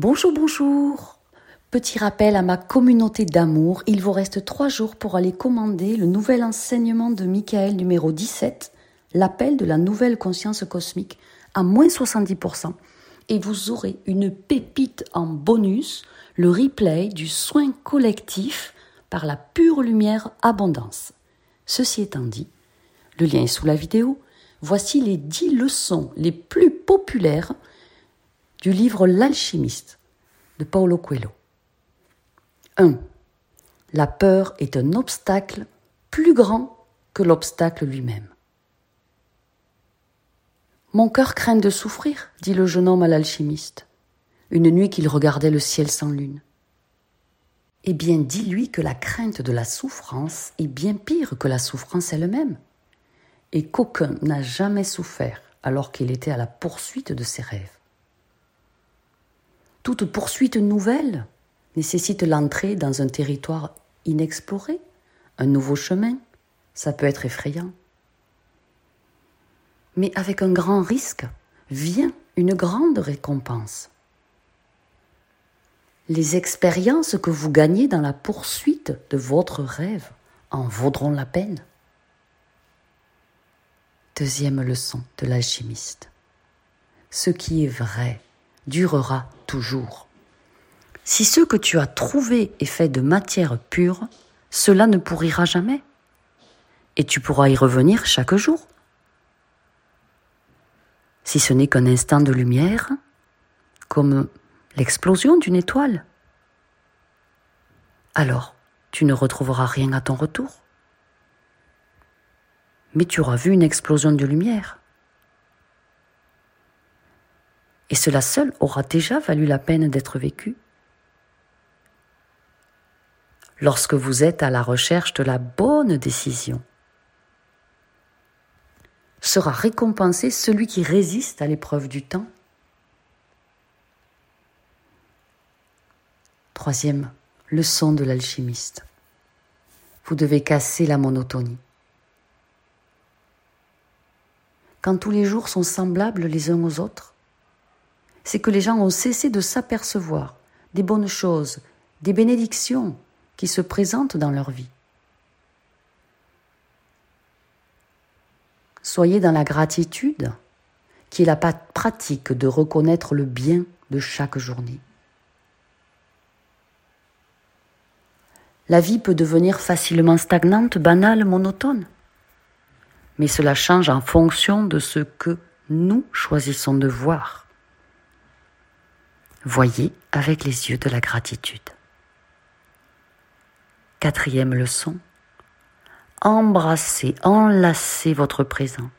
Bonjour, bonjour. Petit rappel à ma communauté d'amour, il vous reste trois jours pour aller commander le nouvel enseignement de Michael numéro 17, l'appel de la nouvelle conscience cosmique, à moins 70%. Et vous aurez une pépite en bonus, le replay du soin collectif par la pure lumière abondance. Ceci étant dit, le lien est sous la vidéo. Voici les 10 leçons les plus populaires du livre L'alchimiste de Paulo Coelho. 1. La peur est un obstacle plus grand que l'obstacle lui-même. Mon cœur craint de souffrir, dit le jeune homme à l'alchimiste, une nuit qu'il regardait le ciel sans lune. Eh bien, dis-lui que la crainte de la souffrance est bien pire que la souffrance elle-même, et qu'aucun n'a jamais souffert alors qu'il était à la poursuite de ses rêves. Toute poursuite nouvelle nécessite l'entrée dans un territoire inexploré, un nouveau chemin. Ça peut être effrayant. Mais avec un grand risque vient une grande récompense. Les expériences que vous gagnez dans la poursuite de votre rêve en vaudront la peine. Deuxième leçon de l'alchimiste. Ce qui est vrai durera toujours. Si ce que tu as trouvé est fait de matière pure, cela ne pourrira jamais. Et tu pourras y revenir chaque jour. Si ce n'est qu'un instant de lumière, comme l'explosion d'une étoile, alors tu ne retrouveras rien à ton retour. Mais tu auras vu une explosion de lumière et cela seul aura déjà valu la peine d'être vécu. Lorsque vous êtes à la recherche de la bonne décision, sera récompensé celui qui résiste à l'épreuve du temps. Troisième leçon de l'alchimiste. Vous devez casser la monotonie. Quand tous les jours sont semblables les uns aux autres, c'est que les gens ont cessé de s'apercevoir des bonnes choses, des bénédictions qui se présentent dans leur vie. Soyez dans la gratitude, qui est la pratique de reconnaître le bien de chaque journée. La vie peut devenir facilement stagnante, banale, monotone, mais cela change en fonction de ce que nous choisissons de voir. Voyez avec les yeux de la gratitude. Quatrième leçon. Embrassez, enlacez votre présent.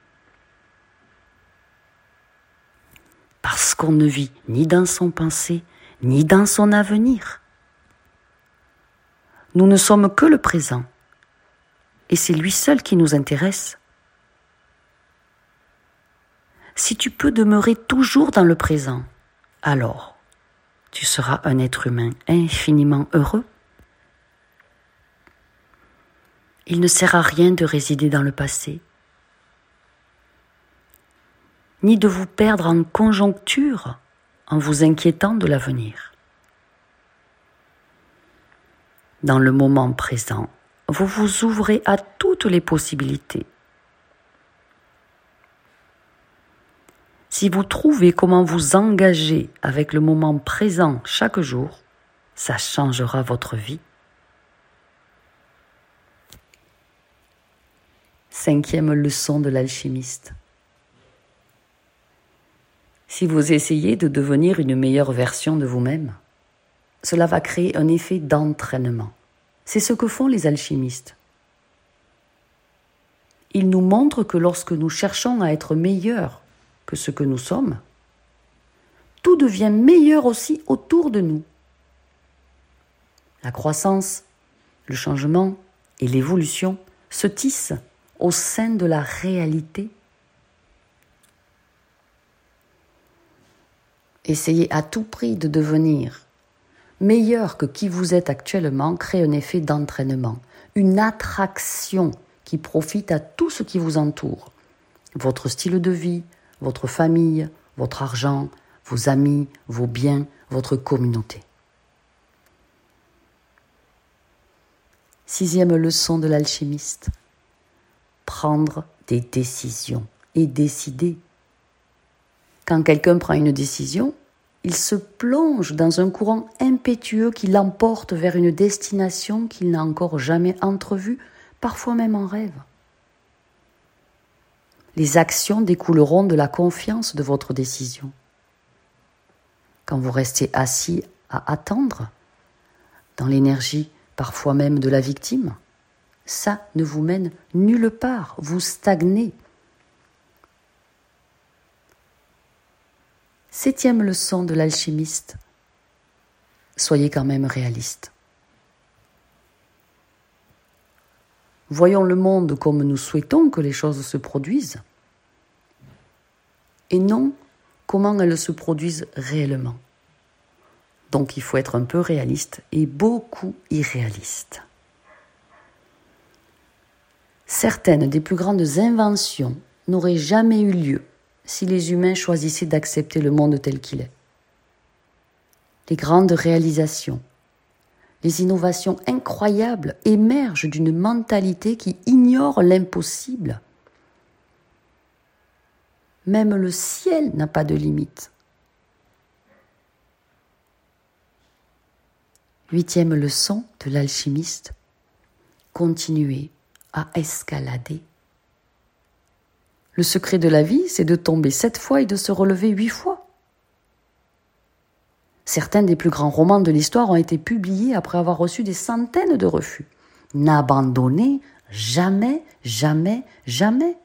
Parce qu'on ne vit ni dans son passé, ni dans son avenir. Nous ne sommes que le présent. Et c'est lui seul qui nous intéresse. Si tu peux demeurer toujours dans le présent, alors tu seras un être humain infiniment heureux. Il ne sert à rien de résider dans le passé, ni de vous perdre en conjoncture en vous inquiétant de l'avenir. Dans le moment présent, vous vous ouvrez à toutes les possibilités Si vous trouvez comment vous engager avec le moment présent chaque jour, ça changera votre vie. Cinquième leçon de l'alchimiste. Si vous essayez de devenir une meilleure version de vous-même, cela va créer un effet d'entraînement. C'est ce que font les alchimistes. Ils nous montrent que lorsque nous cherchons à être meilleurs que ce que nous sommes, tout devient meilleur aussi autour de nous. La croissance, le changement et l'évolution se tissent au sein de la réalité. Essayez à tout prix de devenir meilleur que qui vous êtes actuellement crée un effet d'entraînement, une attraction qui profite à tout ce qui vous entoure. Votre style de vie, votre famille, votre argent, vos amis, vos biens, votre communauté. Sixième leçon de l'alchimiste. Prendre des décisions et décider. Quand quelqu'un prend une décision, il se plonge dans un courant impétueux qui l'emporte vers une destination qu'il n'a encore jamais entrevue, parfois même en rêve. Les actions découleront de la confiance de votre décision. Quand vous restez assis à attendre, dans l'énergie parfois même de la victime, ça ne vous mène nulle part, vous stagnez. Septième leçon de l'alchimiste. Soyez quand même réaliste. Voyons le monde comme nous souhaitons que les choses se produisent et non comment elles se produisent réellement. Donc il faut être un peu réaliste et beaucoup irréaliste. Certaines des plus grandes inventions n'auraient jamais eu lieu si les humains choisissaient d'accepter le monde tel qu'il est. Les grandes réalisations, les innovations incroyables émergent d'une mentalité qui ignore l'impossible. Même le ciel n'a pas de limite. Huitième leçon de l'alchimiste, continuez à escalader le secret de la vie, c'est de tomber sept fois et de se relever huit fois. Certains des plus grands romans de l'histoire ont été publiés après avoir reçu des centaines de refus. N'abandonnez jamais, jamais, jamais.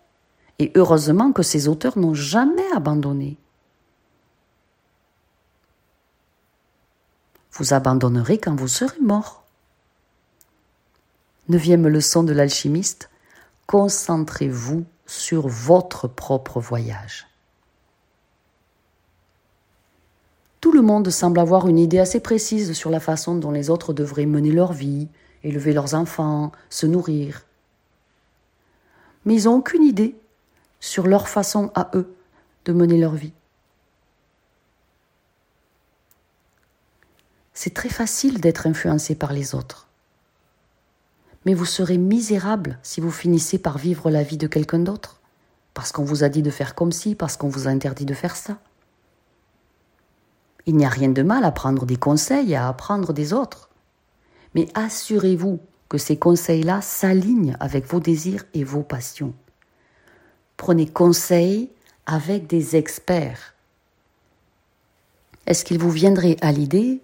Et heureusement que ces auteurs n'ont jamais abandonné. Vous abandonnerez quand vous serez mort. Neuvième leçon de l'alchimiste, concentrez-vous sur votre propre voyage. Tout le monde semble avoir une idée assez précise sur la façon dont les autres devraient mener leur vie, élever leurs enfants, se nourrir. Mais ils n'ont aucune idée sur leur façon à eux de mener leur vie. C'est très facile d'être influencé par les autres mais vous serez misérable si vous finissez par vivre la vie de quelqu'un d'autre, parce qu'on vous a dit de faire comme ci, parce qu'on vous a interdit de faire ça. Il n'y a rien de mal à prendre des conseils et à apprendre des autres, mais assurez-vous que ces conseils-là s'alignent avec vos désirs et vos passions. Prenez conseil avec des experts. Est-ce qu'il vous viendrait à l'idée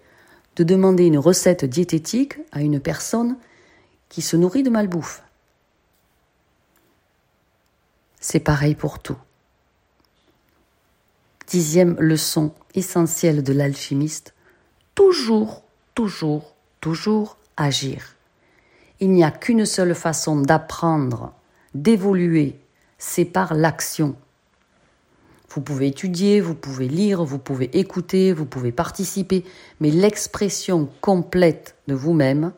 de demander une recette diététique à une personne qui se nourrit de malbouffe? C'est pareil pour tout. Dixième leçon essentielle de l'alchimiste, toujours, toujours, toujours agir. Il n'y a qu'une seule façon d'apprendre, d'évoluer, c'est par l'action. Vous pouvez étudier, vous pouvez lire, vous pouvez écouter, vous pouvez participer, mais l'expression complète de vous-même,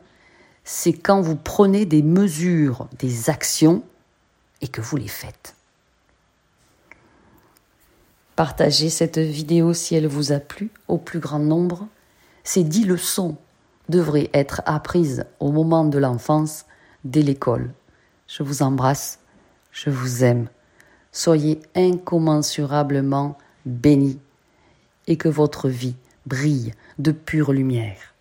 c'est quand vous prenez des mesures, des actions et que vous les faites. Partagez cette vidéo si elle vous a plu au plus grand nombre. Ces dix leçons devraient être apprises au moment de l'enfance, dès l'école. Je vous embrasse, je vous aime. Soyez incommensurablement bénis et que votre vie brille de pure lumière.